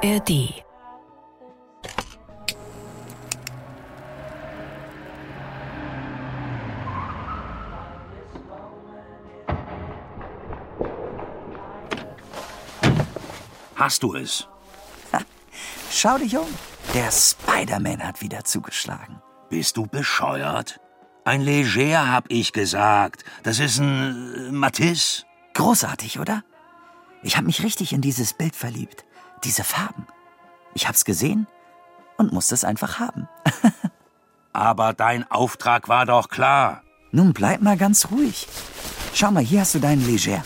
ARD. Hast du es? Schau dich um. Der Spider-Man hat wieder zugeschlagen. Bist du bescheuert? Ein Leger, hab ich gesagt. Das ist ein äh, Matisse. Großartig, oder? Ich habe mich richtig in dieses Bild verliebt. Diese Farben. Ich hab's gesehen und musste es einfach haben. Aber dein Auftrag war doch klar. Nun bleib mal ganz ruhig. Schau mal, hier hast du deinen Leger.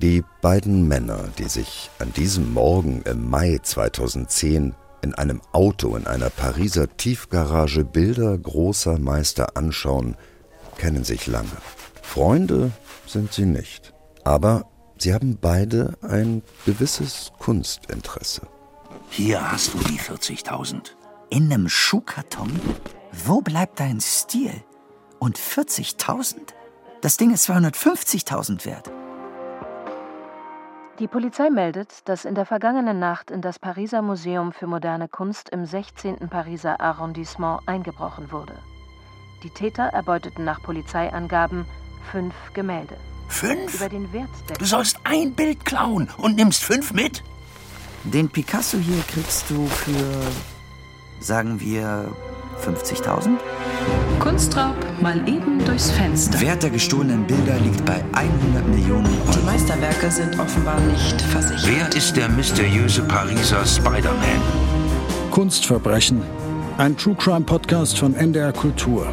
Die beiden Männer, die sich an diesem Morgen im Mai 2010 in einem Auto in einer Pariser Tiefgarage Bilder großer Meister anschauen, kennen sich lange. Freunde sind sie nicht. Aber sie haben beide ein gewisses Kunstinteresse. Hier hast du die 40.000. In einem Schuhkarton? Wo bleibt dein Stil? Und 40.000? Das Ding ist 250.000 wert. Die Polizei meldet, dass in der vergangenen Nacht in das Pariser Museum für moderne Kunst im 16. Pariser Arrondissement eingebrochen wurde. Die Täter erbeuteten nach Polizeiangaben fünf Gemälde. Fünf? Über den Wert der Du sollst ein Bild klauen und nimmst fünf mit? Den Picasso hier kriegst du für, sagen wir, 50.000? Kunstraub mal eben durchs Fenster. Wert der gestohlenen Bilder liegt bei 100 Millionen Die Euro. Meisterwerke sind offenbar nicht versichert. Wer ist der mysteriöse Pariser Spider-Man? Kunstverbrechen. Ein True Crime Podcast von NDR Kultur.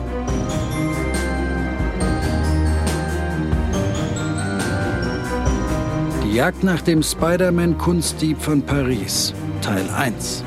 Jagd nach dem Spider-Man-Kunstdieb von Paris. Teil 1.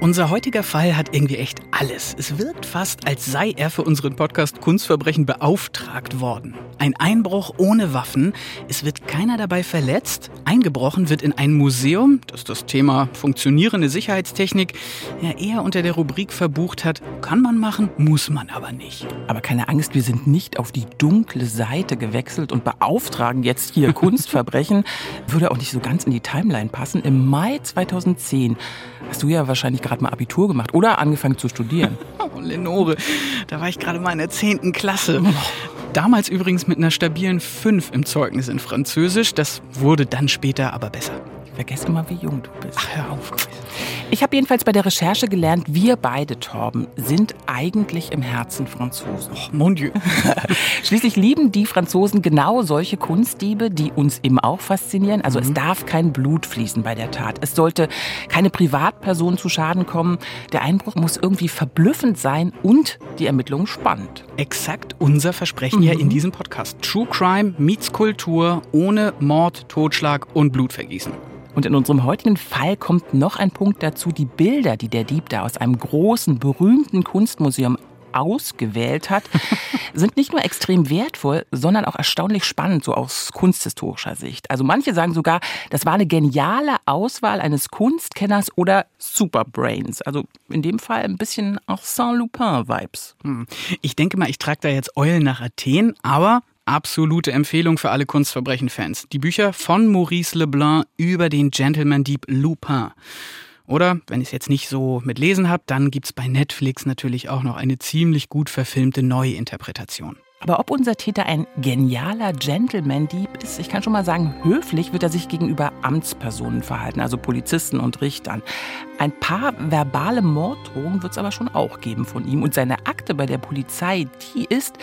Unser heutiger Fall hat irgendwie echt alles. Es wirkt fast, als sei er für unseren Podcast Kunstverbrechen beauftragt worden. Ein Einbruch ohne Waffen, es wird keiner dabei verletzt. Eingebrochen wird in ein Museum, das das Thema funktionierende Sicherheitstechnik ja eher unter der Rubrik verbucht hat. Kann man machen, muss man aber nicht. Aber keine Angst, wir sind nicht auf die dunkle Seite gewechselt und beauftragen jetzt hier Kunstverbrechen. Würde auch nicht so ganz in die Timeline passen. Im Mai 2010 hast du ja wahrscheinlich gerade mal Abitur gemacht oder angefangen zu studieren. Oh, Lenore, da war ich gerade mal in der 10. Klasse. Damals übrigens mit einer stabilen 5 im Zeugnis in Französisch. Das wurde dann später aber besser. Ich vergesse immer, wie jung du bist. Ach, hör auf. Ich habe jedenfalls bei der Recherche gelernt, wir beide, Torben, sind eigentlich im Herzen Franzosen. Oh, mon Dieu. Schließlich lieben die Franzosen genau solche Kunstdiebe, die uns eben auch faszinieren. Also es darf kein Blut fließen bei der Tat. Es sollte keine Privatperson zu Schaden kommen. Der Einbruch muss irgendwie verblüffend sein und die Ermittlungen spannend. Exakt unser Versprechen hier in diesem Podcast. True Crime meets Kultur ohne Mord, Totschlag und Blutvergießen. Und in unserem heutigen Fall kommt noch ein Punkt dazu. Die Bilder, die der Dieb da aus einem großen, berühmten Kunstmuseum ausgewählt hat, sind nicht nur extrem wertvoll, sondern auch erstaunlich spannend, so aus kunsthistorischer Sicht. Also manche sagen sogar, das war eine geniale Auswahl eines Kunstkenners oder Superbrains. Also in dem Fall ein bisschen auch Saint-Lupin-Vibes. Hm. Ich denke mal, ich trage da jetzt Eulen nach Athen, aber absolute Empfehlung für alle Kunstverbrechen-Fans. Die Bücher von Maurice Leblanc über den Gentleman-Dieb Lupin. Oder, wenn ich es jetzt nicht so mit Lesen habt, dann gibt's bei Netflix natürlich auch noch eine ziemlich gut verfilmte Neuinterpretation. Aber ob unser Täter ein genialer Gentleman-Dieb ist, ich kann schon mal sagen, höflich wird er sich gegenüber Amtspersonen verhalten, also Polizisten und Richtern. Ein paar verbale Morddrohungen wird es aber schon auch geben von ihm. Und seine Akte bei der Polizei, die ist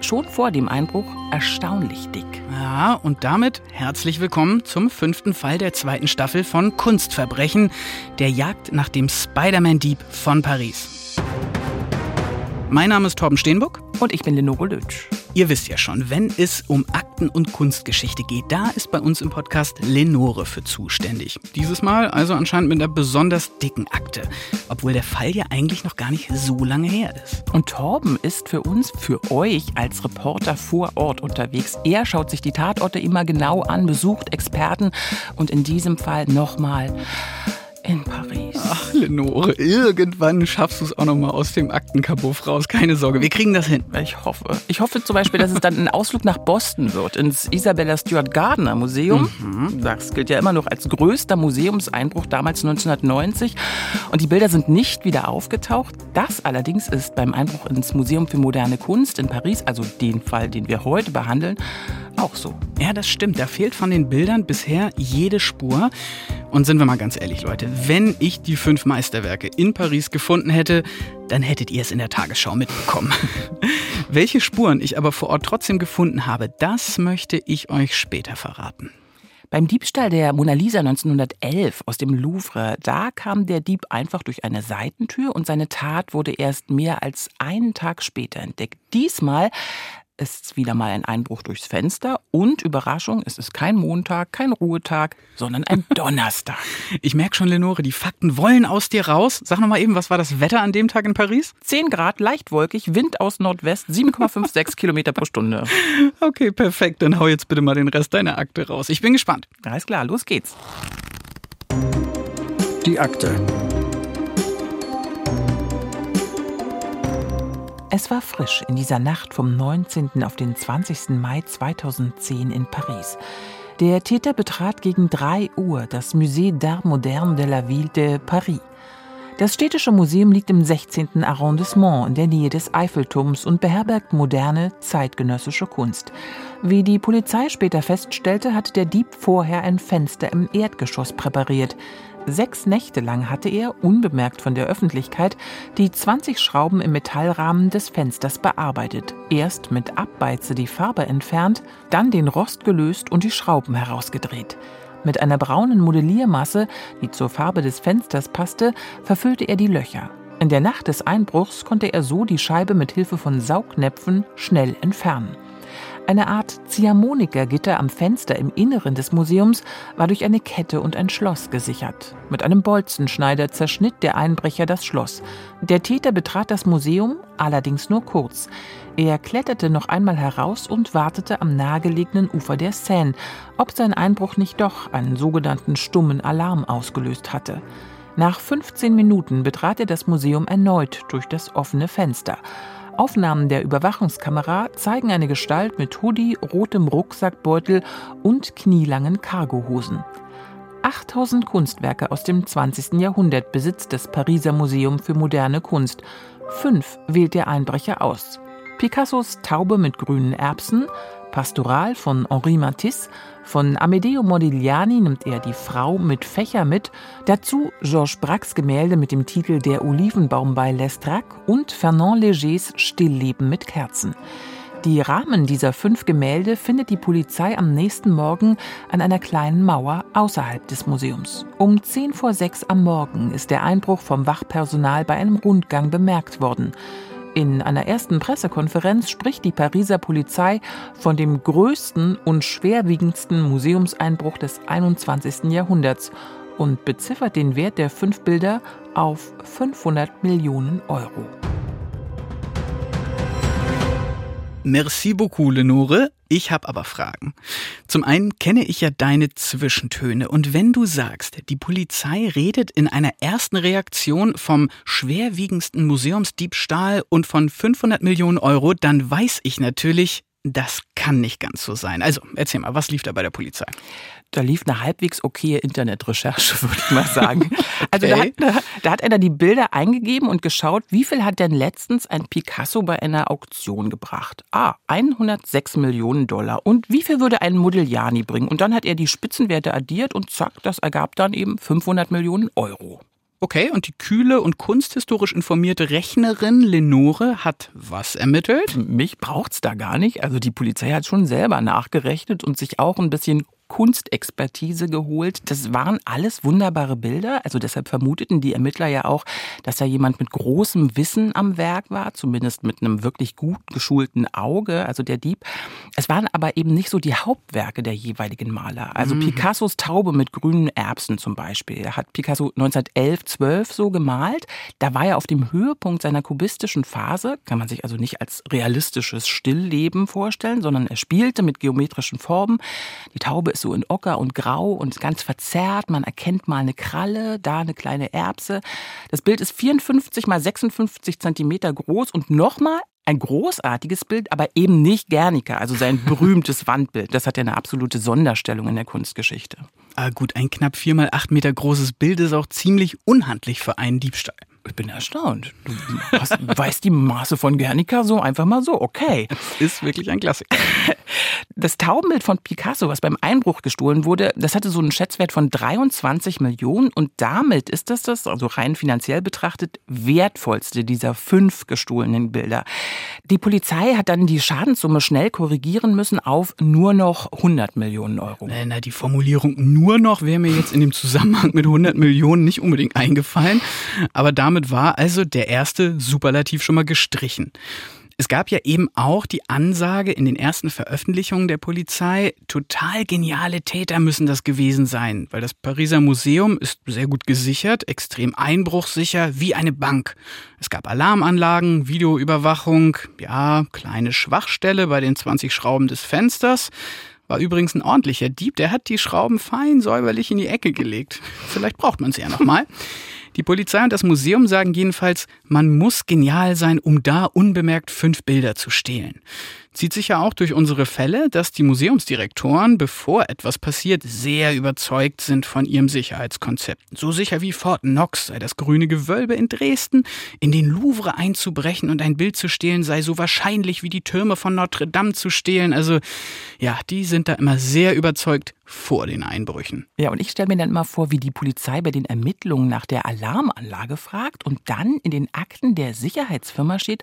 schon vor dem Einbruch erstaunlich dick. Ja, und damit herzlich willkommen zum fünften Fall der zweiten Staffel von Kunstverbrechen, der Jagd nach dem Spider-Man-Dieb von Paris. Mein Name ist Torben Steenbuck. Und ich bin Lenore Lötsch. Ihr wisst ja schon, wenn es um Akten- und Kunstgeschichte geht, da ist bei uns im Podcast Lenore für zuständig. Dieses Mal also anscheinend mit einer besonders dicken Akte, obwohl der Fall ja eigentlich noch gar nicht so lange her ist. Und Torben ist für uns, für euch als Reporter vor Ort unterwegs. Er schaut sich die Tatorte immer genau an, besucht Experten und in diesem Fall nochmal in Paris. Ach, Lenore, irgendwann schaffst du es auch noch mal aus dem Aktenkabuff raus. Keine Sorge, wir kriegen das hin. Ich hoffe. Ich hoffe zum Beispiel, dass es dann ein Ausflug nach Boston wird, ins Isabella Stewart Gardner Museum. Mhm. Das gilt ja immer noch als größter Museumseinbruch damals 1990. Und die Bilder sind nicht wieder aufgetaucht. Das allerdings ist beim Einbruch ins Museum für moderne Kunst in Paris, also den Fall, den wir heute behandeln, auch so. Ja, das stimmt. Da fehlt von den Bildern bisher jede Spur. Und sind wir mal ganz ehrlich, Leute, wenn ich die fünf Meisterwerke in Paris gefunden hätte, dann hättet ihr es in der Tagesschau mitbekommen. Welche Spuren ich aber vor Ort trotzdem gefunden habe, das möchte ich euch später verraten. Beim Diebstahl der Mona Lisa 1911 aus dem Louvre, da kam der Dieb einfach durch eine Seitentür und seine Tat wurde erst mehr als einen Tag später entdeckt. Diesmal ist wieder mal ein Einbruch durchs Fenster und Überraschung, es ist kein Montag, kein Ruhetag, sondern ein Donnerstag. Ich merke schon, Lenore, die Fakten wollen aus dir raus. Sag noch mal eben, was war das Wetter an dem Tag in Paris? 10 Grad, leicht wolkig, Wind aus Nordwest, 7,56 Kilometer pro Stunde. Okay, perfekt. Dann hau jetzt bitte mal den Rest deiner Akte raus. Ich bin gespannt. Alles klar, los geht's. Die Akte. Es war frisch in dieser Nacht vom 19. auf den 20. Mai 2010 in Paris. Der Täter betrat gegen 3 Uhr das Musée d'Art Moderne de la Ville de Paris. Das städtische Museum liegt im 16. Arrondissement in der Nähe des Eiffelturms und beherbergt moderne, zeitgenössische Kunst. Wie die Polizei später feststellte, hat der Dieb vorher ein Fenster im Erdgeschoss präpariert. Sechs Nächte lang hatte er, unbemerkt von der Öffentlichkeit, die 20 Schrauben im Metallrahmen des Fensters bearbeitet. Erst mit Abbeize die Farbe entfernt, dann den Rost gelöst und die Schrauben herausgedreht. Mit einer braunen Modelliermasse, die zur Farbe des Fensters passte, verfüllte er die Löcher. In der Nacht des Einbruchs konnte er so die Scheibe mit Hilfe von Saugnäpfen schnell entfernen. Eine Art Ziehharmonikergitter am Fenster im Inneren des Museums war durch eine Kette und ein Schloss gesichert. Mit einem Bolzenschneider zerschnitt der Einbrecher das Schloss. Der Täter betrat das Museum, allerdings nur kurz. Er kletterte noch einmal heraus und wartete am nahegelegenen Ufer der Seine, ob sein Einbruch nicht doch einen sogenannten stummen Alarm ausgelöst hatte. Nach 15 Minuten betrat er das Museum erneut durch das offene Fenster. Aufnahmen der Überwachungskamera zeigen eine Gestalt mit Hoodie, rotem Rucksackbeutel und knielangen Cargohosen. 8000 Kunstwerke aus dem 20. Jahrhundert besitzt das Pariser Museum für moderne Kunst. Fünf wählt der Einbrecher aus. Picassos Taube mit grünen Erbsen, Pastoral von Henri Matisse, von Amedeo Modigliani nimmt er die Frau mit Fächer mit, dazu Georges Braques Gemälde mit dem Titel Der Olivenbaum bei Lestrac und Fernand Légers Stillleben mit Kerzen. Die Rahmen dieser fünf Gemälde findet die Polizei am nächsten Morgen an einer kleinen Mauer außerhalb des Museums. Um 10 vor 6 am Morgen ist der Einbruch vom Wachpersonal bei einem Rundgang bemerkt worden. In einer ersten Pressekonferenz spricht die Pariser Polizei von dem größten und schwerwiegendsten Museumseinbruch des 21. Jahrhunderts und beziffert den Wert der fünf Bilder auf 500 Millionen Euro. Merci beaucoup, Lenore. Ich habe aber Fragen. Zum einen kenne ich ja deine Zwischentöne und wenn du sagst, die Polizei redet in einer ersten Reaktion vom schwerwiegendsten Museumsdiebstahl und von 500 Millionen Euro, dann weiß ich natürlich, das kann nicht ganz so sein. Also, erzähl mal, was lief da bei der Polizei? Da lief eine halbwegs okaye Internetrecherche, würde ich mal sagen. Also okay. da, hat, da hat einer die Bilder eingegeben und geschaut, wie viel hat denn letztens ein Picasso bei einer Auktion gebracht? Ah, 106 Millionen Dollar. Und wie viel würde ein Modigliani bringen? Und dann hat er die Spitzenwerte addiert und zack, das ergab dann eben 500 Millionen Euro. Okay, und die kühle und kunsthistorisch informierte Rechnerin Lenore hat was ermittelt? Mich braucht's da gar nicht. Also die Polizei hat schon selber nachgerechnet und sich auch ein bisschen Kunstexpertise geholt. Das waren alles wunderbare Bilder. Also deshalb vermuteten die Ermittler ja auch, dass da jemand mit großem Wissen am Werk war, zumindest mit einem wirklich gut geschulten Auge, also der Dieb. Es waren aber eben nicht so die Hauptwerke der jeweiligen Maler. Also mhm. Picassos Taube mit grünen Erbsen zum Beispiel. Er hat Picasso 1911, 12 so gemalt. Da war er auf dem Höhepunkt seiner kubistischen Phase. Kann man sich also nicht als realistisches Stillleben vorstellen, sondern er spielte mit geometrischen Formen. Die Taube ist so in Ocker und Grau und ganz verzerrt. Man erkennt mal eine Kralle, da eine kleine Erbse. Das Bild ist 54 mal 56 Zentimeter groß und nochmal ein großartiges Bild, aber eben nicht Guernica, also sein berühmtes Wandbild. Das hat ja eine absolute Sonderstellung in der Kunstgeschichte. Ah, gut, ein knapp vier mal acht Meter großes Bild ist auch ziemlich unhandlich für einen Diebstahl. Ich bin erstaunt. Du hast, weißt die Maße von Guernica so einfach mal so. Okay. Das ist wirklich ein Klassiker. Das Taubenbild von Picasso, was beim Einbruch gestohlen wurde, das hatte so einen Schätzwert von 23 Millionen und damit ist das das, also rein finanziell betrachtet, wertvollste dieser fünf gestohlenen Bilder. Die Polizei hat dann die Schadenssumme schnell korrigieren müssen auf nur noch 100 Millionen Euro. Äh, na, die Formulierung nur noch wäre mir jetzt in dem Zusammenhang mit 100 Millionen nicht unbedingt eingefallen. Aber damit war also der erste Superlativ schon mal gestrichen. Es gab ja eben auch die Ansage in den ersten Veröffentlichungen der Polizei, total geniale Täter müssen das gewesen sein, weil das Pariser Museum ist sehr gut gesichert, extrem einbruchsicher, wie eine Bank. Es gab Alarmanlagen, Videoüberwachung, ja, kleine Schwachstelle bei den 20 Schrauben des Fensters. War übrigens ein ordentlicher Dieb, der hat die Schrauben fein säuberlich in die Ecke gelegt. Vielleicht braucht man sie ja nochmal. Die Polizei und das Museum sagen jedenfalls, man muss genial sein, um da unbemerkt fünf Bilder zu stehlen. Zieht sich ja auch durch unsere Fälle, dass die Museumsdirektoren, bevor etwas passiert, sehr überzeugt sind von ihrem Sicherheitskonzept. So sicher wie Fort Knox sei das grüne Gewölbe in Dresden, in den Louvre einzubrechen und ein Bild zu stehlen sei so wahrscheinlich wie die Türme von Notre Dame zu stehlen. Also ja, die sind da immer sehr überzeugt vor den Einbrüchen. Ja, und ich stelle mir dann immer vor, wie die Polizei bei den Ermittlungen nach der Alarmanlage fragt und dann in den Akten der Sicherheitsfirma steht,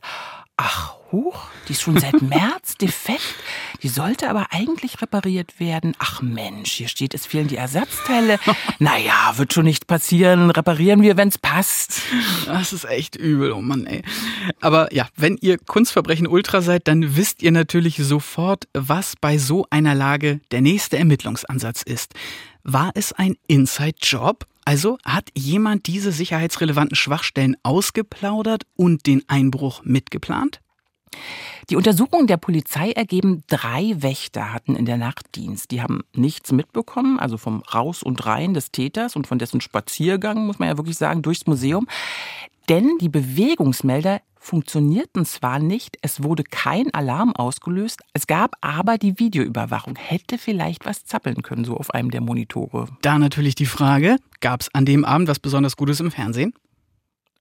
Ach, huch, die ist schon seit März defekt. Die sollte aber eigentlich repariert werden. Ach Mensch, hier steht, es fehlen die Ersatzteile. Naja, wird schon nicht passieren. Reparieren wir, wenn's passt. Das ist echt übel, oh Mann, ey. Aber ja, wenn ihr Kunstverbrechen Ultra seid, dann wisst ihr natürlich sofort, was bei so einer Lage der nächste Ermittlungsansatz ist. War es ein Inside-Job? Also hat jemand diese sicherheitsrelevanten Schwachstellen ausgeplaudert und den Einbruch mitgeplant? Die Untersuchungen der Polizei ergeben, drei Wächter hatten in der Nacht Dienst. Die haben nichts mitbekommen, also vom Raus und Rein des Täters und von dessen Spaziergang, muss man ja wirklich sagen, durchs Museum. Denn die Bewegungsmelder funktionierten zwar nicht, es wurde kein Alarm ausgelöst, es gab aber die Videoüberwachung. Hätte vielleicht was zappeln können, so auf einem der Monitore. Da natürlich die Frage, gab es an dem Abend was besonders Gutes im Fernsehen?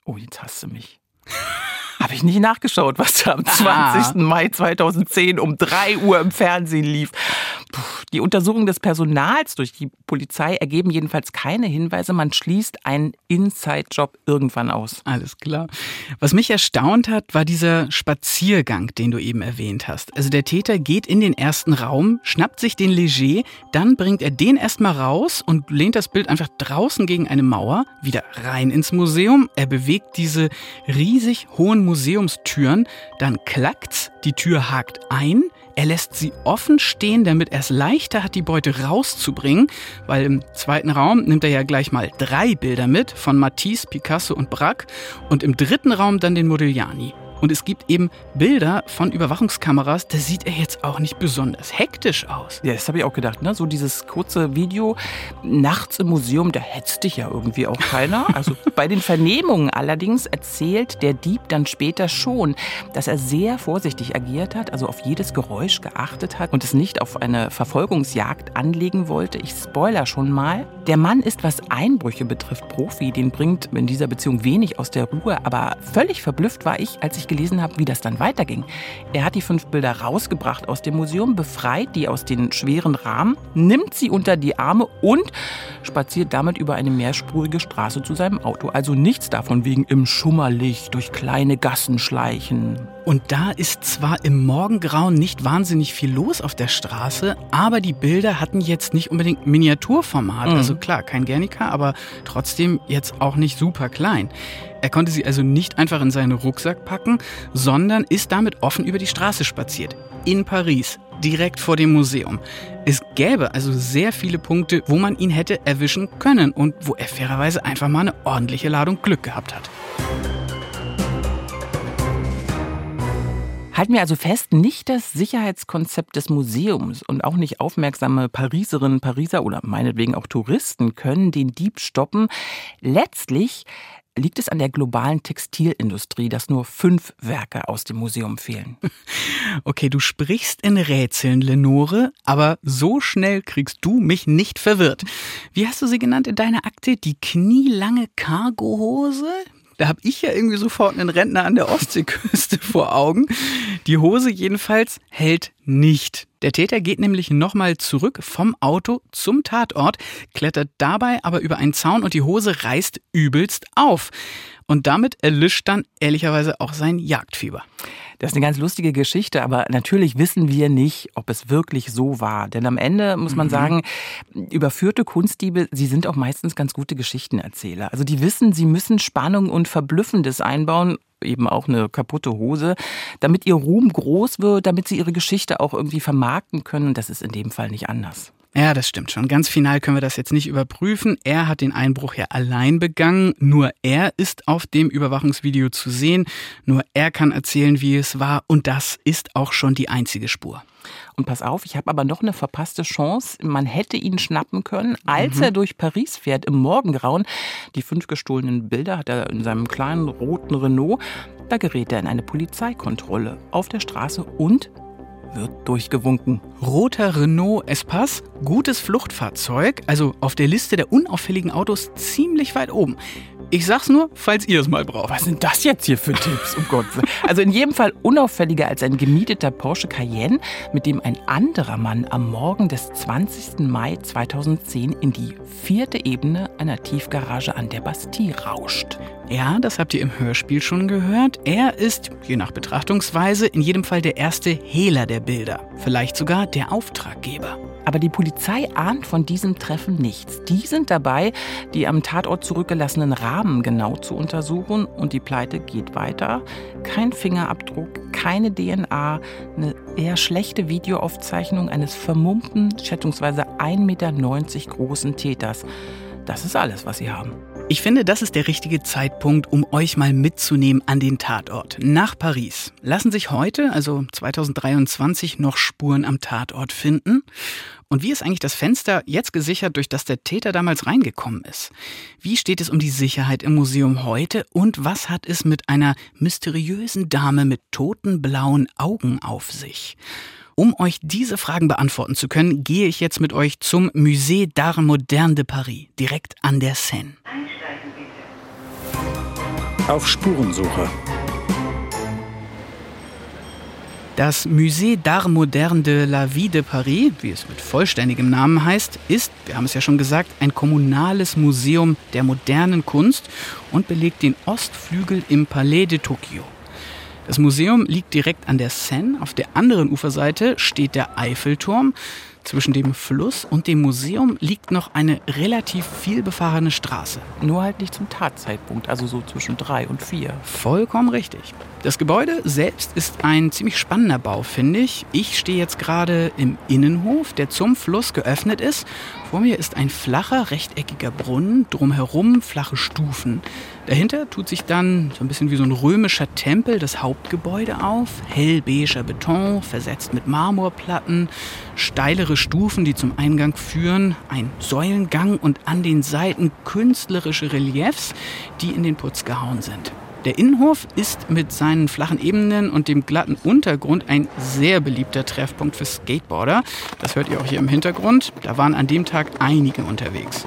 Oh, jetzt hast du mich. Habe ich nicht nachgeschaut, was da am 20. Ah. Mai 2010 um 3 Uhr im Fernsehen lief. Die Untersuchungen des Personals durch die Polizei ergeben jedenfalls keine Hinweise. Man schließt einen Inside-Job irgendwann aus. Alles klar. Was mich erstaunt hat, war dieser Spaziergang, den du eben erwähnt hast. Also der Täter geht in den ersten Raum, schnappt sich den Leger, dann bringt er den erstmal raus und lehnt das Bild einfach draußen gegen eine Mauer, wieder rein ins Museum. Er bewegt diese riesig hohen Museumstüren, dann klackt's, die Tür hakt ein, er lässt sie offen stehen, damit er es leichter hat, die Beute rauszubringen, weil im zweiten Raum nimmt er ja gleich mal drei Bilder mit von Matisse, Picasso und Braque und im dritten Raum dann den Modigliani. Und es gibt eben Bilder von Überwachungskameras, da sieht er jetzt auch nicht besonders hektisch aus. Ja, das habe ich auch gedacht, ne? So dieses kurze Video nachts im Museum, da hetzt dich ja irgendwie auch keiner. Also bei den Vernehmungen allerdings erzählt der Dieb dann später schon, dass er sehr vorsichtig agiert hat, also auf jedes Geräusch geachtet hat und es nicht auf eine Verfolgungsjagd anlegen wollte. Ich spoiler schon mal. Der Mann ist, was Einbrüche betrifft, Profi. Den bringt in dieser Beziehung wenig aus der Ruhe. Aber völlig verblüfft war ich, als ich gelesen habe, wie das dann weiterging. Er hat die fünf Bilder rausgebracht aus dem Museum, befreit die aus den schweren Rahmen, nimmt sie unter die Arme und spaziert damit über eine mehrspurige Straße zu seinem Auto. Also nichts davon wegen im Schummerlicht, durch kleine Gassen schleichen. Und da ist zwar im Morgengrauen nicht wahnsinnig viel los auf der Straße, aber die Bilder hatten jetzt nicht unbedingt Miniaturformat. Mhm. Also klar, kein Guernica, aber trotzdem jetzt auch nicht super klein. Er konnte sie also nicht einfach in seinen Rucksack packen, sondern ist damit offen über die Straße spaziert. In Paris, direkt vor dem Museum. Es gäbe also sehr viele Punkte, wo man ihn hätte erwischen können und wo er fairerweise einfach mal eine ordentliche Ladung Glück gehabt hat. Halten wir also fest, nicht das Sicherheitskonzept des Museums und auch nicht aufmerksame Pariserinnen, Pariser oder meinetwegen auch Touristen können den Dieb stoppen. Letztlich liegt es an der globalen Textilindustrie, dass nur fünf Werke aus dem Museum fehlen. Okay, du sprichst in Rätseln, Lenore, aber so schnell kriegst du mich nicht verwirrt. Wie hast du sie genannt in deiner Akte? Die knielange Cargohose? Da habe ich ja irgendwie sofort einen Rentner an der Ostseeküste vor Augen. Die Hose jedenfalls hält nicht. Der Täter geht nämlich nochmal zurück vom Auto zum Tatort, klettert dabei aber über einen Zaun und die Hose reißt übelst auf. Und damit erlischt dann ehrlicherweise auch sein Jagdfieber. Das ist eine ganz lustige Geschichte, aber natürlich wissen wir nicht, ob es wirklich so war. Denn am Ende muss man mhm. sagen, überführte Kunstdiebe, sie sind auch meistens ganz gute Geschichtenerzähler. Also die wissen, sie müssen Spannung und Verblüffendes einbauen eben auch eine kaputte Hose, damit ihr Ruhm groß wird, damit sie ihre Geschichte auch irgendwie vermarkten können. Das ist in dem Fall nicht anders. Ja, das stimmt schon. Ganz final können wir das jetzt nicht überprüfen. Er hat den Einbruch ja allein begangen. Nur er ist auf dem Überwachungsvideo zu sehen. Nur er kann erzählen, wie es war. Und das ist auch schon die einzige Spur. Und pass auf, ich habe aber noch eine verpasste Chance. Man hätte ihn schnappen können, als mhm. er durch Paris fährt im Morgengrauen. Die fünf gestohlenen Bilder hat er in seinem kleinen roten Renault. Da gerät er in eine Polizeikontrolle auf der Straße und wird durchgewunken. Roter Renault Espace, gutes Fluchtfahrzeug, also auf der Liste der unauffälligen Autos ziemlich weit oben. Ich sag's nur, falls ihr es mal braucht. Was sind das jetzt hier für Tipps? Um Gott. Also in jedem Fall unauffälliger als ein gemieteter Porsche Cayenne, mit dem ein anderer Mann am Morgen des 20. Mai 2010 in die vierte Ebene einer Tiefgarage an der Bastille rauscht. Ja, das habt ihr im Hörspiel schon gehört. Er ist, je nach Betrachtungsweise, in jedem Fall der erste Hehler der Bilder. Vielleicht sogar der Auftraggeber. Aber die Polizei ahnt von diesem Treffen nichts. Die sind dabei, die am Tatort zurückgelassenen Rahmen genau zu untersuchen und die Pleite geht weiter. Kein Fingerabdruck, keine DNA, eine eher schlechte Videoaufzeichnung eines vermummten, schätzungsweise 1,90 Meter großen Täters. Das ist alles, was sie haben. Ich finde, das ist der richtige Zeitpunkt, um euch mal mitzunehmen an den Tatort. Nach Paris. Lassen sich heute, also 2023, noch Spuren am Tatort finden? Und wie ist eigentlich das Fenster jetzt gesichert, durch das der Täter damals reingekommen ist? Wie steht es um die Sicherheit im Museum heute? Und was hat es mit einer mysteriösen Dame mit toten blauen Augen auf sich? Um euch diese Fragen beantworten zu können, gehe ich jetzt mit euch zum Musée d'Art Moderne de Paris, direkt an der Seine. Auf Spurensuche. Das Musée d'Art Moderne de la Vie de Paris, wie es mit vollständigem Namen heißt, ist, wir haben es ja schon gesagt, ein kommunales Museum der modernen Kunst und belegt den Ostflügel im Palais de Tokio. Das Museum liegt direkt an der Seine. Auf der anderen Uferseite steht der Eiffelturm. Zwischen dem Fluss und dem Museum liegt noch eine relativ vielbefahrene Straße. Nur halt nicht zum Tatzeitpunkt, also so zwischen drei und vier. Vollkommen richtig. Das Gebäude selbst ist ein ziemlich spannender Bau, finde ich. Ich stehe jetzt gerade im Innenhof, der zum Fluss geöffnet ist. Vor mir ist ein flacher, rechteckiger Brunnen, drumherum flache Stufen. Dahinter tut sich dann so ein bisschen wie so ein römischer Tempel das Hauptgebäude auf. Hellbeiger Beton, versetzt mit Marmorplatten, steilere Stufen, die zum Eingang führen, ein Säulengang und an den Seiten künstlerische Reliefs, die in den Putz gehauen sind. Der Innenhof ist mit seinen flachen Ebenen und dem glatten Untergrund ein sehr beliebter Treffpunkt für Skateboarder. Das hört ihr auch hier im Hintergrund. Da waren an dem Tag einige unterwegs.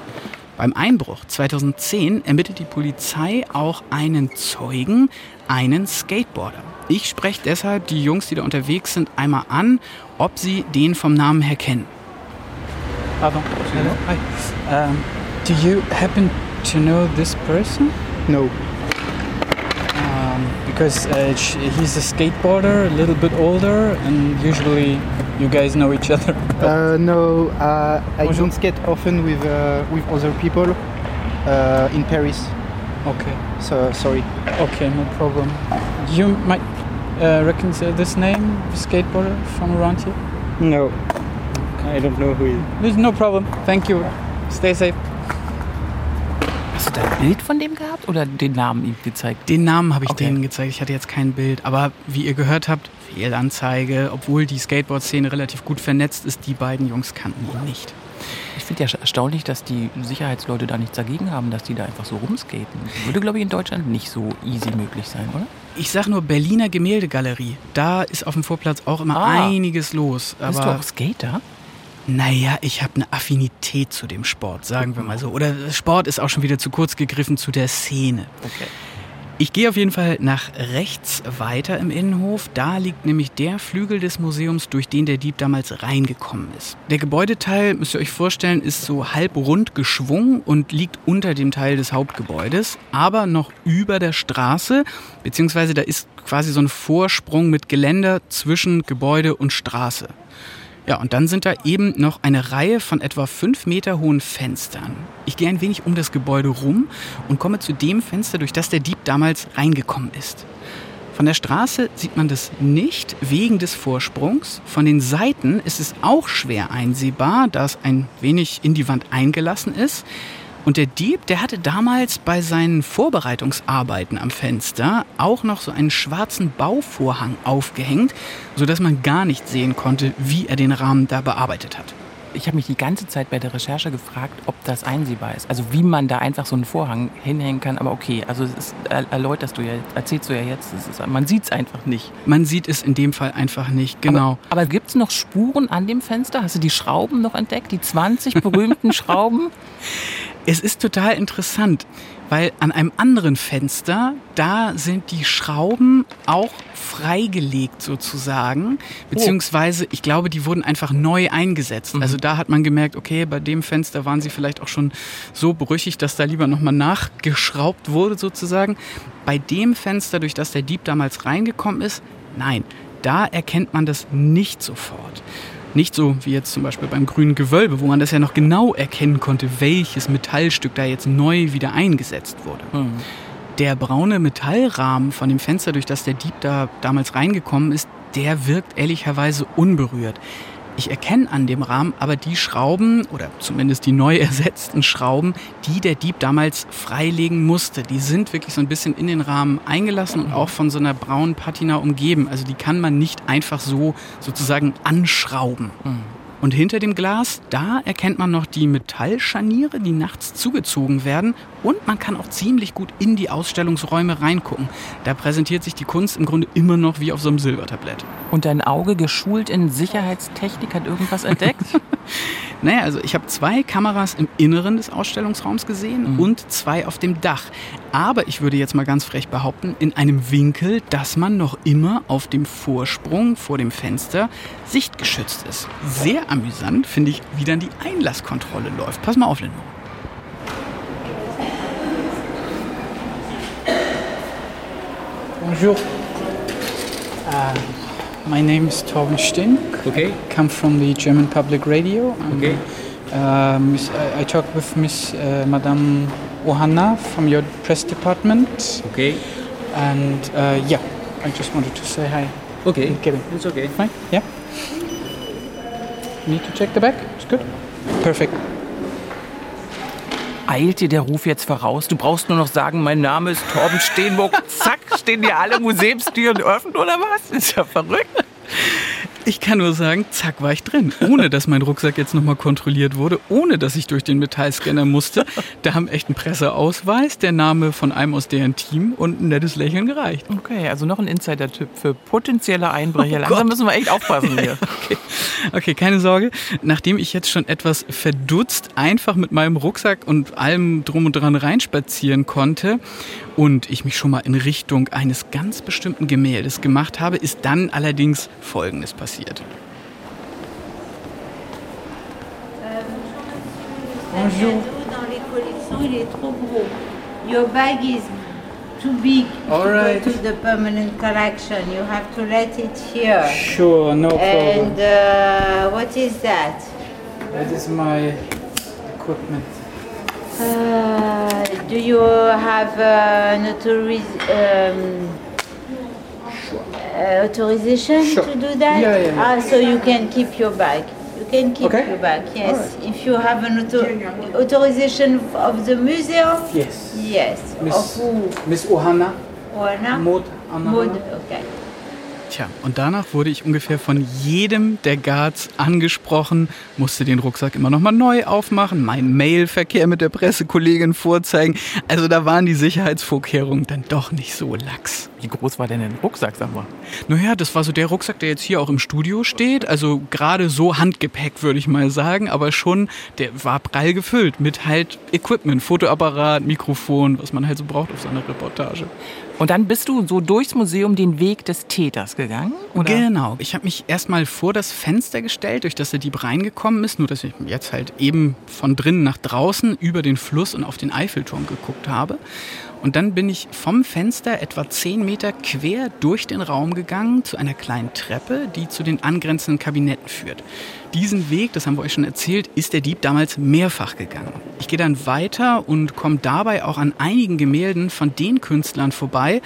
Beim Einbruch 2010 ermittelt die Polizei auch einen Zeugen, einen Skateboarder. Ich spreche deshalb die Jungs, die da unterwegs sind, einmal an, ob sie den vom Namen her kennen. Pardon. Hello. Hi. Um, do you happen to know this person? No. Because uh, he's a skateboarder, a little bit older, and usually you guys know each other? Uh, no, uh, I Bonjour. don't skate often with uh, with other people uh, in Paris. Okay. So sorry. Okay, no problem. You might uh, recognize this name, skateboarder from around here? No, I don't know who he is. There's no problem. Thank you. Stay safe. Da ein Bild von dem gehabt oder den Namen ihm gezeigt? Den Namen habe ich Okay. denen gezeigt. Ich hatte jetzt kein Bild. Aber wie ihr gehört habt, Fehlanzeige. Obwohl die Skateboard-Szene relativ gut vernetzt ist, die beiden Jungs kannten ihn nicht. Ich finde ja erstaunlich, dass die Sicherheitsleute da nichts dagegen haben, dass die da einfach so rumskaten. Würde, glaube ich, in Deutschland nicht so easy möglich sein, oder? Ich sag nur Berliner Gemäldegalerie. Da ist auf dem Vorplatz auch immer Ah. einiges los. Aber Bist du auch Skater? Naja, ich habe eine Affinität zu dem Sport, sagen wir mal so. Oder Sport ist auch schon wieder zu kurz gegriffen zu der Szene. Okay. Ich gehe auf jeden Fall nach rechts weiter im Innenhof. Da liegt nämlich der Flügel des Museums, durch den der Dieb damals reingekommen ist. Der Gebäudeteil, müsst ihr euch vorstellen, ist so halb rund geschwungen und liegt unter dem Teil des Hauptgebäudes, aber noch über der Straße, beziehungsweise da ist quasi so ein Vorsprung mit Geländer zwischen Gebäude und Straße. Ja, und dann sind da eben noch eine Reihe von etwa fünf Meter hohen Fenstern. Ich gehe ein wenig um das Gebäude rum und komme zu dem Fenster, durch das der Dieb damals reingekommen ist. Von der Straße sieht man das nicht wegen des Vorsprungs. Von den Seiten ist es auch schwer einsehbar, da es ein wenig in die Wand eingelassen ist. Und der Dieb, der hatte damals bei seinen Vorbereitungsarbeiten am Fenster auch noch so einen schwarzen Bauvorhang aufgehängt, sodass man gar nicht sehen konnte, wie er den Rahmen da bearbeitet hat. Ich habe mich die ganze Zeit bei der Recherche gefragt, ob das einsehbar ist. Also wie man da einfach so einen Vorhang hinhängen kann. Aber okay, also es er- erläuterst du ja, erzählst du ja jetzt. Es ist, man sieht es einfach nicht. Man sieht es in dem Fall einfach nicht, genau. Aber, aber gibt es noch Spuren an dem Fenster? Hast du die Schrauben noch entdeckt? Die 20 berühmten Schrauben? Es ist total interessant, weil an einem anderen Fenster, da sind die Schrauben auch freigelegt sozusagen, beziehungsweise ich glaube, die wurden einfach neu eingesetzt. Also da hat man gemerkt, okay, bei dem Fenster waren sie vielleicht auch schon so brüchig, dass da lieber nochmal nachgeschraubt wurde sozusagen. Bei dem Fenster, durch das der Dieb damals reingekommen ist, nein, da erkennt man das nicht sofort. Nicht so wie jetzt zum Beispiel beim grünen Gewölbe, wo man das ja noch genau erkennen konnte, welches Metallstück da jetzt neu wieder eingesetzt wurde. Der braune Metallrahmen von dem Fenster, durch das der Dieb da damals reingekommen ist, der wirkt ehrlicherweise unberührt. Ich erkenne an dem Rahmen aber die Schrauben oder zumindest die neu ersetzten Schrauben, die der Dieb damals freilegen musste. Die sind wirklich so ein bisschen in den Rahmen eingelassen und auch von so einer braunen Patina umgeben. Also die kann man nicht einfach so sozusagen anschrauben. Und hinter dem Glas, da erkennt man noch die Metallscharniere, die nachts zugezogen werden. Und man kann auch ziemlich gut in die Ausstellungsräume reingucken. Da präsentiert sich die Kunst im Grunde immer noch wie auf so einem Silbertablett. Und dein Auge, geschult in Sicherheitstechnik, hat irgendwas entdeckt? Naja, also ich habe zwei Kameras im Inneren des Ausstellungsraums gesehen und zwei auf dem Dach. Aber ich würde jetzt mal ganz frech behaupten, in einem Winkel, dass man noch immer auf dem Vorsprung vor dem Fenster sichtgeschützt ist. Sehr amüsant finde ich, wie dann die Einlasskontrolle läuft. Pass mal auf, Leno. Bonjour. Uh, my name is Torben Stink. Okay. Come from the German Public Radio. I'm, Okay. Uh, miss, I, I talk with Miss uh, Madame Ohanna from your press department. Okay. And uh, yeah, I just wanted to say hi. Okay. Kevin. It's okay. Fine. Yeah. Need to check the back. It's good. Perfect. Eilt dir der Ruf jetzt voraus? Du brauchst nur noch sagen, mein Name ist Torben Steenburg. Zack, stehen dir alle Museumstüren offen oder was? Ist ja verrückt. Ich kann nur sagen, zack, war ich drin. Ohne dass mein Rucksack jetzt nochmal kontrolliert wurde, ohne dass ich durch den Metallscanner musste. Da haben echt ein Presseausweis, der Name von einem aus deren Team und ein nettes Lächeln gereicht. Okay, also noch ein Insider-Tipp für potenzielle Einbrecher. Oh Langsam Gott. müssen wir echt aufpassen hier. Okay. okay, keine Sorge. Nachdem ich jetzt schon etwas verdutzt einfach mit meinem Rucksack und allem drum und dran reinspazieren konnte und ich mich schon mal in Richtung eines ganz bestimmten Gemäldes gemacht habe, ist dann allerdings Folgendes passiert. Bonjour. Dans les collections, il est trop gros. Your bag is too big All to right. go to the permanent collection. You have to let it here. Sure, no problem. And uh, what is that? That is my equipment. Uh, do you have uh, an authoriz- um, uh, authorization Sure. to do that? Yeah, yeah, yeah. Ah, so you can keep your bag. You can keep Okay. your bag, yes. If you have an auto authorization of the museum, Yes. yes. Miss? Miss Ohana. Oana? Maud Maud, okay. Tja, und danach wurde ich ungefähr von jedem der Guards angesprochen, musste den Rucksack immer nochmal neu aufmachen, meinen Mailverkehr mit der Pressekollegin vorzeigen. Also da waren die Sicherheitsvorkehrungen dann doch nicht so lax. Wie groß war denn der Rucksack, sag mal? Naja, das war so der Rucksack, der jetzt hier auch im Studio steht. Also gerade so Handgepäck, würde ich mal sagen. Aber schon, der war prall gefüllt mit halt Equipment, Fotoapparat, Mikrofon, was man halt so braucht auf so einer Reportage. Und dann bist du so durchs Museum den Weg des Täters gegangen? Oder? Genau. Ich habe mich erstmal vor das Fenster gestellt, durch das der Dieb reingekommen ist. Nur, dass ich jetzt halt eben von drinnen nach draußen über den Fluss und auf den Eiffelturm geguckt habe. Und dann bin ich vom Fenster etwa 10 Meter quer durch den Raum gegangen zu einer kleinen Treppe, die zu den angrenzenden Kabinetten führt. Diesen Weg, das haben wir euch schon erzählt, ist der Dieb damals mehrfach gegangen. Ich gehe dann weiter und komme dabei auch an einigen Gemälden von den Künstlern vorbei,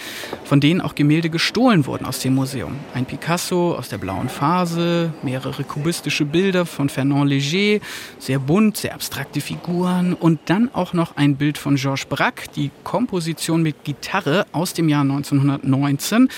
von denen auch Gemälde gestohlen wurden aus dem Museum. Ein Picasso aus der blauen Phase, mehrere kubistische Bilder von Fernand Léger, sehr bunt, sehr abstrakte Figuren und dann auch noch ein Bild von Georges Braque, die Komposition mit Gitarre aus dem Jahr 1919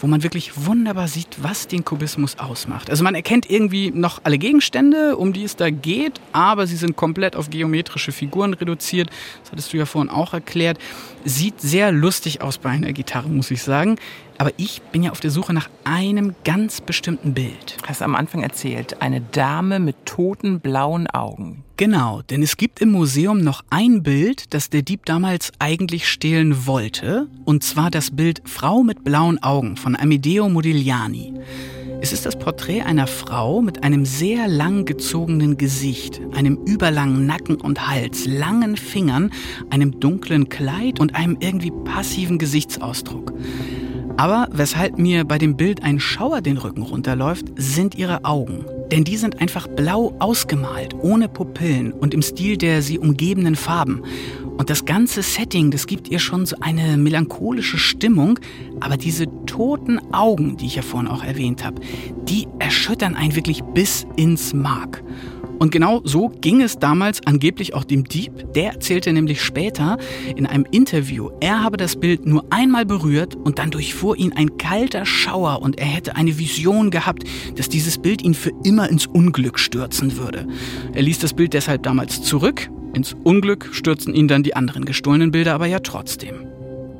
wo man wirklich wunderbar sieht, was den Kubismus ausmacht. Also man erkennt irgendwie noch alle Gegenstände, um die es da geht, aber sie sind komplett auf geometrische Figuren reduziert. Das hattest du ja vorhin auch erklärt. Sieht sehr lustig aus bei einer Gitarre, muss ich sagen. Aber ich bin ja auf der Suche nach einem ganz bestimmten Bild. Hast am Anfang erzählt, eine Dame mit toten blauen Augen. Genau, denn es gibt im Museum noch ein Bild, das der Dieb damals eigentlich stehlen wollte, und zwar das Bild Frau mit blauen Augen von Amedeo Modigliani. Es ist das Porträt einer Frau mit einem sehr lang gezogenen Gesicht, einem überlangen Nacken und Hals, langen Fingern, einem dunklen Kleid und einem irgendwie passiven Gesichtsausdruck. Aber weshalb mir bei dem Bild ein Schauer den Rücken runterläuft, sind ihre Augen. Denn die sind einfach blau ausgemalt, ohne Pupillen und im Stil der sie umgebenden Farben. Und das ganze Setting, das gibt ihr schon so eine melancholische Stimmung. Aber diese toten Augen, die ich ja vorhin auch erwähnt habe, die erschüttern einen wirklich bis ins Mark. Und genau so ging es damals angeblich auch dem Dieb. Der erzählte nämlich später in einem Interview, er habe das Bild nur einmal berührt und dann durchfuhr ihn ein kalter Schauer und er hätte eine Vision gehabt, dass dieses Bild ihn für immer ins Unglück stürzen würde. Er ließ das Bild deshalb damals zurück. Ins Unglück stürzten ihn dann die anderen gestohlenen Bilder aber ja trotzdem.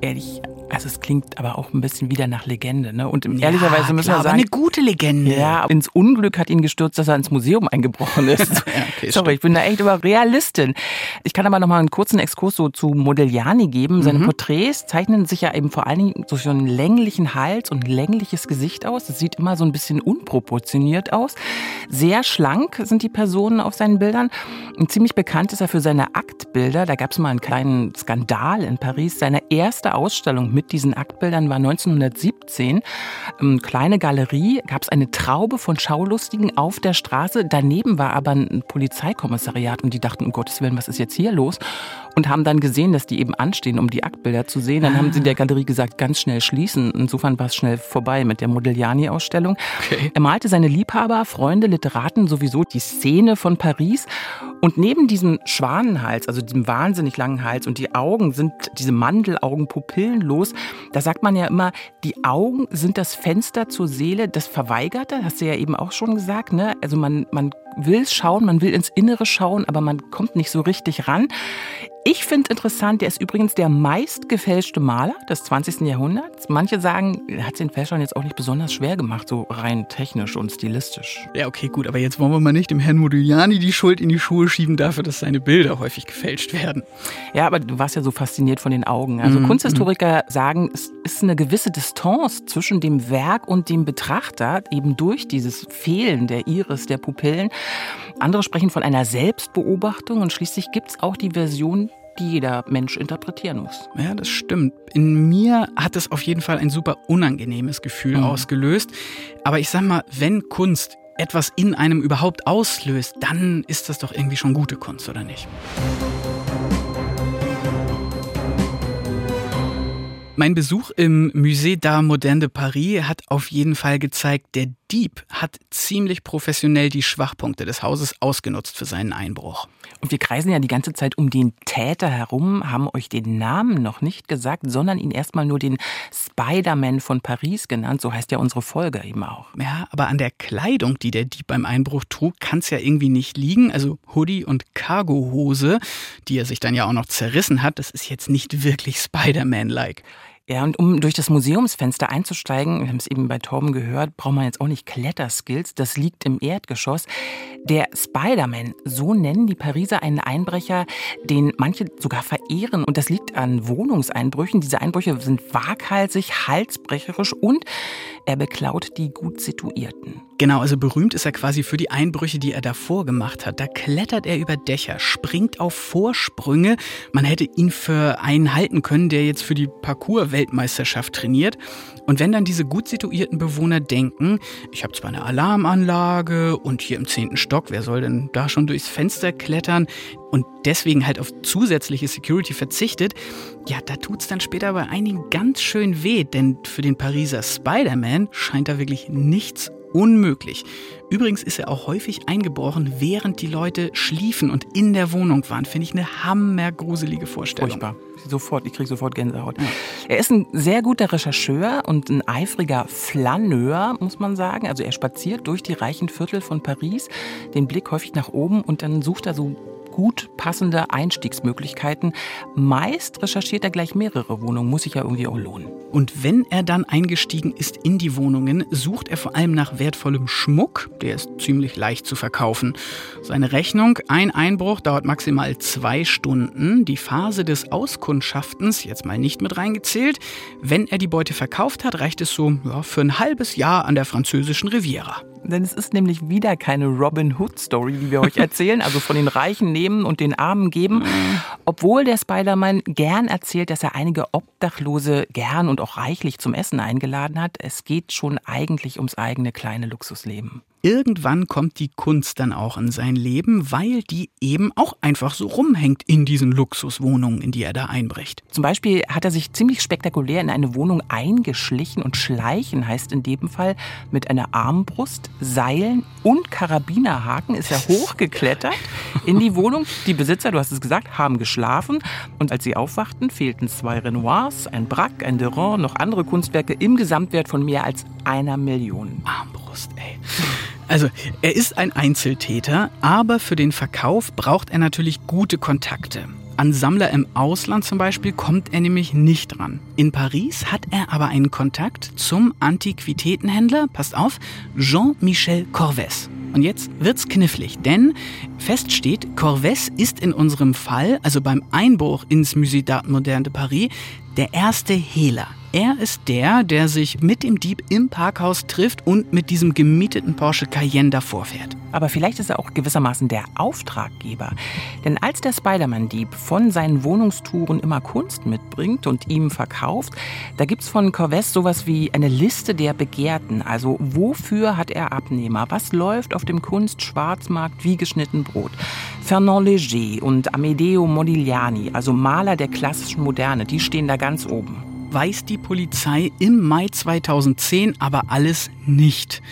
Ehrlich, also es klingt aber auch ein bisschen wieder nach Legende, ne? Und ehrlicherweise müssen klar, wir sagen, eine gute Legende. Ja, ins Unglück hat ihn gestürzt, dass er ins Museum eingebrochen ist. ja, okay, Sorry, ich bin da echt über Realistin. Ich kann aber noch mal einen kurzen Exkurs so zu Modigliani geben. Seine Mhm. Porträts zeichnen sich ja eben vor allen Dingen durch so einen länglichen Hals und längliches Gesicht aus. Das sieht immer so ein bisschen unproportioniert aus. Sehr schlank sind die Personen auf seinen Bildern. Und ziemlich bekannt ist er für seine Aktbilder. Da gab es mal einen kleinen Skandal in Paris. Seine erste Ausstellung mit diesen Aktbildern war 1917. Ähm, kleine Galerie, gab es eine Traube von Schaulustigen auf der Straße. Daneben war aber ein Polizeikommissariat und die dachten, um Gottes Willen, was ist jetzt hier los? Und haben dann gesehen, dass die eben anstehen, um die Aktbilder zu sehen. Dann haben sie der Galerie gesagt, ganz schnell schließen. Insofern war es schnell vorbei mit der Modigliani-Ausstellung. Okay. Er malte seine Liebhaber, Freunde, Literaten sowieso die Szene von Paris. Und neben diesem Schwanenhals, also diesem wahnsinnig langen Hals und die Augen sind diese Mandelaugen pupillenlos, da sagt man ja immer, die Augen sind das Fenster zur Seele, das Verweigerte, hast du ja eben auch schon gesagt, ne? Also man, man will schauen, man will ins Innere schauen, aber man kommt nicht so richtig ran. Ich finde interessant, der ist übrigens der meistgefälschte Maler des 20. Jahrhunderts. Manche sagen, er hat den Fälschern jetzt auch nicht besonders schwer gemacht, so rein technisch und stilistisch. Ja, okay, gut, aber jetzt wollen wir mal nicht dem Herrn Modigliani die Schuld in die Schuhe schieben dafür, dass seine Bilder häufig gefälscht werden. Ja, aber du warst ja so fasziniert von den Augen. Also Mhm, Kunsthistoriker sagen, es ist eine gewisse Distanz zwischen dem Werk und dem Betrachter, eben durch dieses Fehlen der Iris, der Pupillen. Andere sprechen von einer Selbstbeobachtung und schließlich gibt es auch die Version, die jeder Mensch interpretieren muss. Ja, das stimmt. In mir hat es auf jeden Fall ein super unangenehmes Gefühl Mhm. ausgelöst. Aber ich sag mal, wenn Kunst etwas in einem überhaupt auslöst, dann ist das doch irgendwie schon gute Kunst, oder nicht? Mein Besuch im Musée d'Art Moderne de Paris hat auf jeden Fall gezeigt, der Dieb hat ziemlich professionell die Schwachpunkte des Hauses ausgenutzt für seinen Einbruch. Und wir kreisen ja die ganze Zeit um den Täter herum, haben euch den Namen noch nicht gesagt, sondern ihn erstmal nur den Spider-Man von Paris genannt. So heißt ja unsere Folge eben auch. Ja, aber an der Kleidung, die der Dieb beim Einbruch trug, kann es ja irgendwie nicht liegen. Also Hoodie und Cargohose, die er sich dann ja auch noch zerrissen hat, das ist jetzt nicht wirklich Spider-Man-like. Ja, und um durch das Museumsfenster einzusteigen, wir haben es eben bei Torben gehört, braucht man jetzt auch nicht Kletterskills, das liegt im Erdgeschoss. Der Spider-Man, so nennen die Pariser einen Einbrecher, den manche sogar verehren. Und das liegt an Wohnungseinbrüchen. Diese Einbrüche sind waghalsig, halsbrecherisch und er beklaut die gut Situierten. Genau, also berühmt ist er quasi für die Einbrüche, die er davor gemacht hat. Da klettert er über Dächer, springt auf Vorsprünge. Man hätte ihn für einen halten können, der jetzt für die Parcours-Weltmeisterschaft trainiert. Und wenn dann diese gut situierten Bewohner denken, ich habe zwar eine Alarmanlage und hier im zehnten Stock, wer soll denn da schon durchs Fenster klettern und deswegen halt auf zusätzliche Security verzichtet, ja, da tut's dann später bei einigen ganz schön weh, denn für den Pariser Spider-Man scheint da wirklich nichts unmöglich. Übrigens ist er auch häufig eingebrochen, während die Leute schliefen und in der Wohnung waren. Finde ich eine hammergruselige Vorstellung. Furchtbar. Sofort, ich kriege sofort Gänsehaut. Ja. Er ist ein sehr guter Rechercheur und ein eifriger Flaneur, muss man sagen. Also er spaziert durch die reichen Viertel von Paris, den Blick häufig nach oben und dann sucht er so gut passende Einstiegsmöglichkeiten. Meist recherchiert er gleich mehrere Wohnungen, muss sich ja irgendwie auch lohnen. Und wenn er dann eingestiegen ist in die Wohnungen, sucht er vor allem nach wertvollem Schmuck. Der ist ziemlich leicht zu verkaufen. Seine Rechnung, ein Einbruch dauert maximal zwei Stunden. Die Phase des Auskundschaftens, jetzt mal nicht mit reingezählt. Wenn er die Beute verkauft hat, reicht es so ja, für ein halbes Jahr an der französischen Riviera. Denn es ist nämlich wieder keine Robin Hood-Story, die wir euch erzählen, also von den Reichen nehmen und den Armen geben. Obwohl der Spider-Man gern erzählt, dass er einige Obdachlose gern und auch reichlich zum Essen eingeladen hat. Es geht schon eigentlich ums eigene kleine Luxusleben. Irgendwann kommt die Kunst dann auch in sein Leben, weil die eben auch einfach so rumhängt in diesen Luxuswohnungen, in die er da einbricht. Zum Beispiel hat er sich ziemlich spektakulär in eine Wohnung eingeschlichen und schleichen heißt in dem Fall mit einer Armbrust, Seilen und Karabinerhaken ist er hochgeklettert in die Wohnung. Die Besitzer, du hast es gesagt, haben geschlafen und als sie aufwachten, fehlten zwei Renoirs, ein Braque, ein Derond, noch andere Kunstwerke im Gesamtwert von mehr als einer Million. Armbrust, ey. Also, er ist ein Einzeltäter, aber für den Verkauf braucht er natürlich gute Kontakte. An Sammler im Ausland zum Beispiel kommt er nämlich nicht ran. In Paris hat er aber einen Kontakt zum Antiquitätenhändler, passt auf, Jean-Michel Corvès. Und jetzt wird's knifflig, denn fest steht, Corvès ist in unserem Fall, also beim Einbruch ins Musée d'Art Moderne de Paris, der erste Hehler. Er ist der, der sich mit dem Dieb im Parkhaus trifft und mit diesem gemieteten Porsche Cayenne davor fährt. Aber vielleicht ist er auch gewissermaßen der Auftraggeber. Denn als der Spider-Man-Dieb von seinen Wohnungstouren immer Kunst mitbringt und ihm verkauft, da gibt's von Corvès sowas wie eine Liste der Begehrten. Also wofür hat er Abnehmer? Was läuft auf dem Kunstschwarzmarkt wie geschnitten Brot? Fernand Léger und Amedeo Modigliani, also Maler der klassischen Moderne, die stehen da ganz oben weiß die Polizei im Mai 2010 aber alles nicht.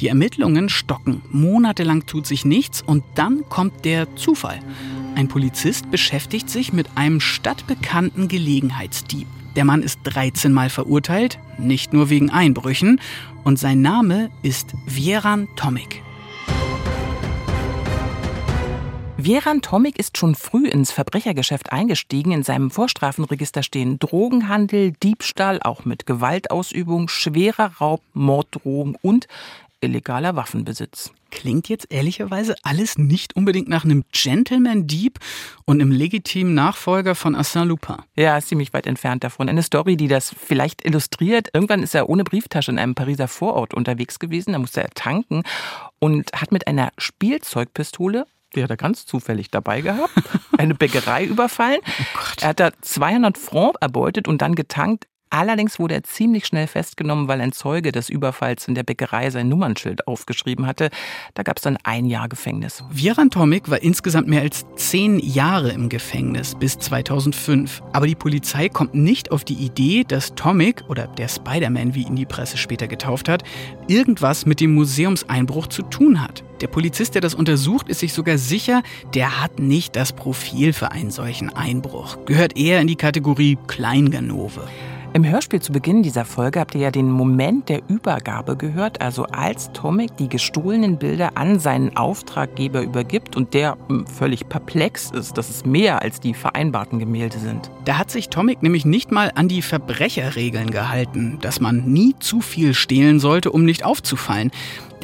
Die Ermittlungen stocken, monatelang tut sich nichts und dann kommt der Zufall. Ein Polizist beschäftigt sich mit einem stadtbekannten Gelegenheitsdieb. Der Mann ist 13 Mal verurteilt, nicht nur wegen Einbrüchen, und sein Name ist Vieran Tomic. Vieran Tomik ist schon früh ins Verbrechergeschäft eingestiegen. In seinem Vorstrafenregister stehen Drogenhandel, Diebstahl, auch mit Gewaltausübung, schwerer Raub, Morddrohung und illegaler Waffenbesitz. Klingt jetzt ehrlicherweise alles nicht unbedingt nach einem Gentleman-Dieb und einem legitimen Nachfolger von Arsène Lupin. Ja, ist ziemlich weit entfernt davon. Eine Story, die das vielleicht illustriert. Irgendwann ist er ohne Brieftasche in einem Pariser Vorort unterwegs gewesen. Da musste er tanken und hat mit einer Spielzeugpistole die hat er ganz zufällig dabei gehabt, eine Bäckerei überfallen. Oh er hat da 200 Francs erbeutet und dann getankt. Allerdings wurde er ziemlich schnell festgenommen, weil ein Zeuge des Überfalls in der Bäckerei sein Nummernschild aufgeschrieben hatte. Da gab es dann ein Jahr Gefängnis. Vieran Tomic war insgesamt mehr als zehn Jahre im Gefängnis bis 2005. Aber die Polizei kommt nicht auf die Idee, dass Tomic oder der Spider-Man, wie ihn die Presse später getauft hat, irgendwas mit dem Museumseinbruch zu tun hat. Der Polizist, der das untersucht, ist sich sogar sicher, der hat nicht das Profil für einen solchen Einbruch. Gehört eher in die Kategorie Kleinganove. Im Hörspiel zu Beginn dieser Folge habt ihr ja den Moment der Übergabe gehört, also als Tomek die gestohlenen Bilder an seinen Auftraggeber übergibt und der hm, völlig perplex ist, dass es mehr als die vereinbarten Gemälde sind. Da hat sich Tomek nämlich nicht mal an die Verbrecherregeln gehalten, dass man nie zu viel stehlen sollte, um nicht aufzufallen.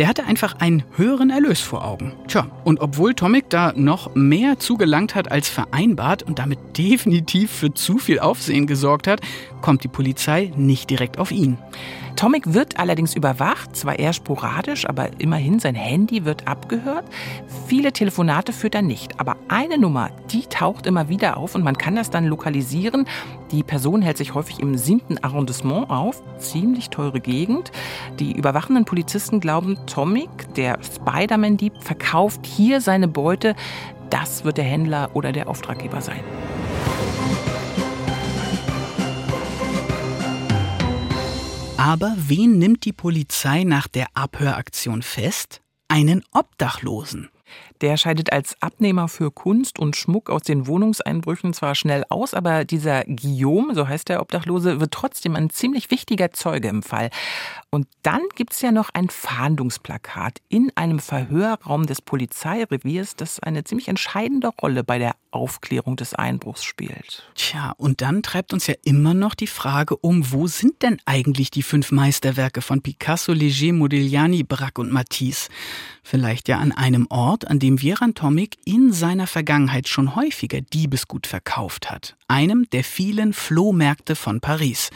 Der hatte einfach einen höheren Erlös vor Augen. Tja, und obwohl Tomic da noch mehr zugelangt hat als vereinbart und damit definitiv für zu viel Aufsehen gesorgt hat, kommt die Polizei nicht direkt auf ihn. Tomic wird allerdings überwacht, zwar eher sporadisch, aber immerhin sein Handy wird abgehört. Viele Telefonate führt er nicht, aber eine Nummer, die taucht immer wieder auf und man kann das dann lokalisieren. Die Person hält sich häufig im siebten Arrondissement auf, ziemlich teure Gegend. Die überwachenden Polizisten glauben, Tomic, der Spider-Man-Dieb, verkauft hier seine Beute. Das wird der Händler oder der Auftraggeber sein. Aber wen nimmt die Polizei nach der Abhöraktion fest? Einen Obdachlosen. Der scheidet als Abnehmer für Kunst und Schmuck aus den Wohnungseinbrüchen zwar schnell aus, aber dieser Guillaume, so heißt der Obdachlose, wird trotzdem ein ziemlich wichtiger Zeuge im Fall. Und dann gibt es ja noch ein Fahndungsplakat in einem Verhörraum des Polizeireviers, das eine ziemlich entscheidende Rolle bei der Aufklärung des Einbruchs spielt. Tja, und dann treibt uns ja immer noch die Frage um, wo sind denn eigentlich die fünf Meisterwerke von Picasso, Leger, Modigliani, Braque und Matisse? Vielleicht ja an einem Ort, an dem Vieran Tomic in seiner Vergangenheit schon häufiger Diebesgut verkauft hat. Einem der vielen Flohmärkte von Paris.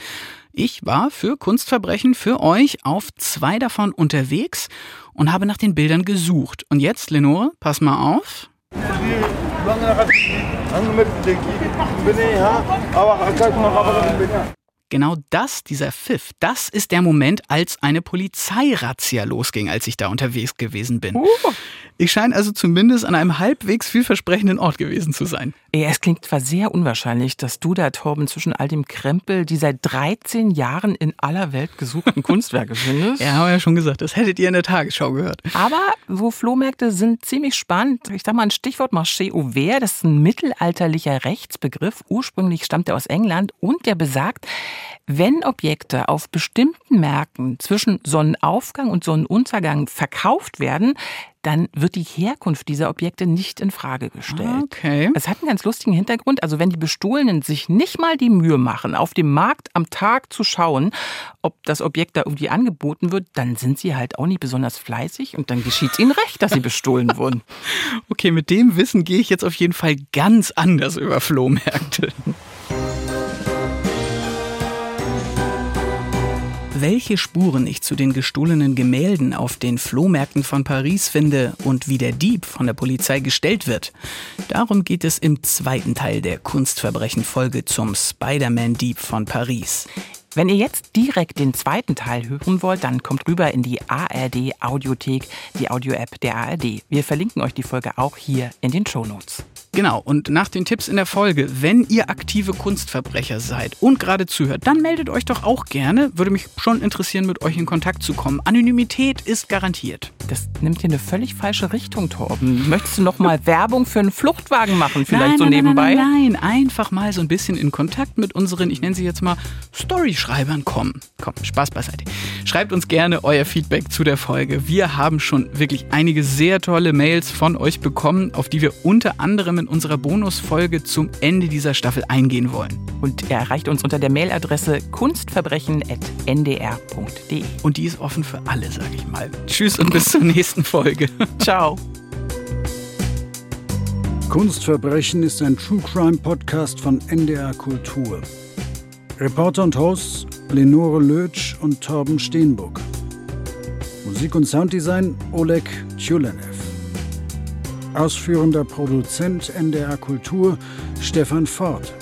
Ich war für Kunstverbrechen für euch auf zwei davon unterwegs und habe nach den Bildern gesucht. Und jetzt, Lenore, pass mal auf. Genau das, dieser Pfiff, das ist der Moment, als eine Polizeirazzia losging, als ich da unterwegs gewesen bin. Uh. Ich scheine also zumindest an einem halbwegs vielversprechenden Ort gewesen zu sein. Ja, es klingt zwar sehr unwahrscheinlich, dass du da, Torben, zwischen all dem Krempel die seit 13 Jahren in aller Welt gesuchten Kunstwerke findest. Ja, haben wir ja schon gesagt, das hättet ihr in der Tagesschau gehört. Aber wo Flohmärkte sind ziemlich spannend. Ich sag mal ein Stichwort Marché Auvert, das ist ein mittelalterlicher Rechtsbegriff. Ursprünglich stammt er aus England und der besagt, wenn Objekte auf bestimmten Märkten zwischen Sonnenaufgang und Sonnenuntergang verkauft werden, dann wird die Herkunft dieser Objekte nicht in Frage gestellt. Okay. Es hat einen ganz lustigen Hintergrund. Also wenn die Bestohlenen sich nicht mal die Mühe machen, auf dem Markt am Tag zu schauen, ob das Objekt da irgendwie angeboten wird, dann sind sie halt auch nicht besonders fleißig und dann geschieht es ihnen recht, dass sie bestohlen wurden. Okay, mit dem Wissen gehe ich jetzt auf jeden Fall ganz anders über Flohmärkte. Welche Spuren ich zu den gestohlenen Gemälden auf den Flohmärkten von Paris finde und wie der Dieb von der Polizei gestellt wird. Darum geht es im zweiten Teil der Kunstverbrechen-Folge zum Spider-Man-Dieb von Paris. Wenn ihr jetzt direkt den zweiten Teil hören wollt, dann kommt rüber in die ARD Audiothek, die Audio-App der ARD. Wir verlinken euch die Folge auch hier in den Show Notes. Genau, und nach den Tipps in der Folge, wenn ihr aktive Kunstverbrecher seid und gerade zuhört, dann meldet euch doch auch gerne. Würde mich schon interessieren, mit euch in Kontakt zu kommen. Anonymität ist garantiert. Das nimmt hier eine völlig falsche Richtung, Torben. Möchtest du noch mal Werbung für einen Fluchtwagen machen, vielleicht nein, so nein, nebenbei? Nein, nein, einfach mal so ein bisschen in Kontakt mit unseren, ich nenne sie jetzt mal Storyschreibern kommen. Komm, Spaß beiseite. Schreibt uns gerne euer Feedback zu der Folge. Wir haben schon wirklich einige sehr tolle Mails von euch bekommen, auf die wir unter anderem in unserer Bonusfolge zum Ende dieser Staffel eingehen wollen. Und er erreicht uns unter der Mailadresse kunstverbrechen.ndr.de. Und die ist offen für alle, sage ich mal. Tschüss und bis zur nächsten Folge. Ciao. Kunstverbrechen ist ein True Crime Podcast von NDR Kultur. Reporter und Hosts Lenore Lötsch und Torben Steenbuck. Musik und Sounddesign Oleg Tjulenev. Ausführender Produzent NDR Kultur Stefan Ford.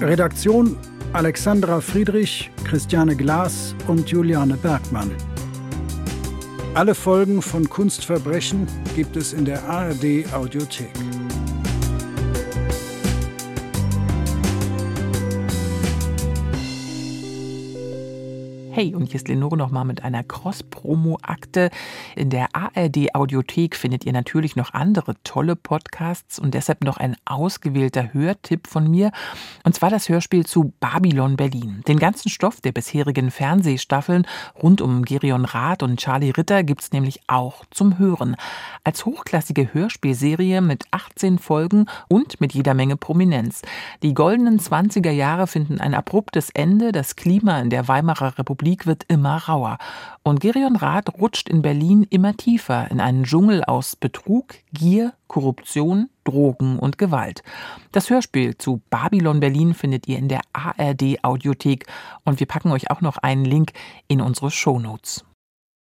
Redaktion Alexandra Friedrich, Christiane Glas und Juliane Bergmann. Alle Folgen von Kunstverbrechen gibt es in der ARD Audiothek. Hey, und hier ist Lenore nochmal mit einer Cross-Promo-Akte. In der ARD-Audiothek findet ihr natürlich noch andere tolle Podcasts und deshalb noch ein ausgewählter Hörtipp von mir. Und zwar das Hörspiel zu Babylon Berlin. Den ganzen Stoff der bisherigen Fernsehstaffeln rund um Gerion Rath und Charlie Ritter gibt's nämlich auch zum Hören. Als hochklassige Hörspielserie mit 18 Folgen und mit jeder Menge Prominenz. Die goldenen 20er Jahre finden ein abruptes Ende. Das Klima in der Weimarer Republik Republik wird immer rauer. Und Gerion Rath rutscht in Berlin immer tiefer in einen Dschungel aus Betrug, Gier, Korruption, Drogen und Gewalt. Das Hörspiel zu Babylon Berlin findet ihr in der ARD Audiothek und wir packen euch auch noch einen Link in unsere Shownotes.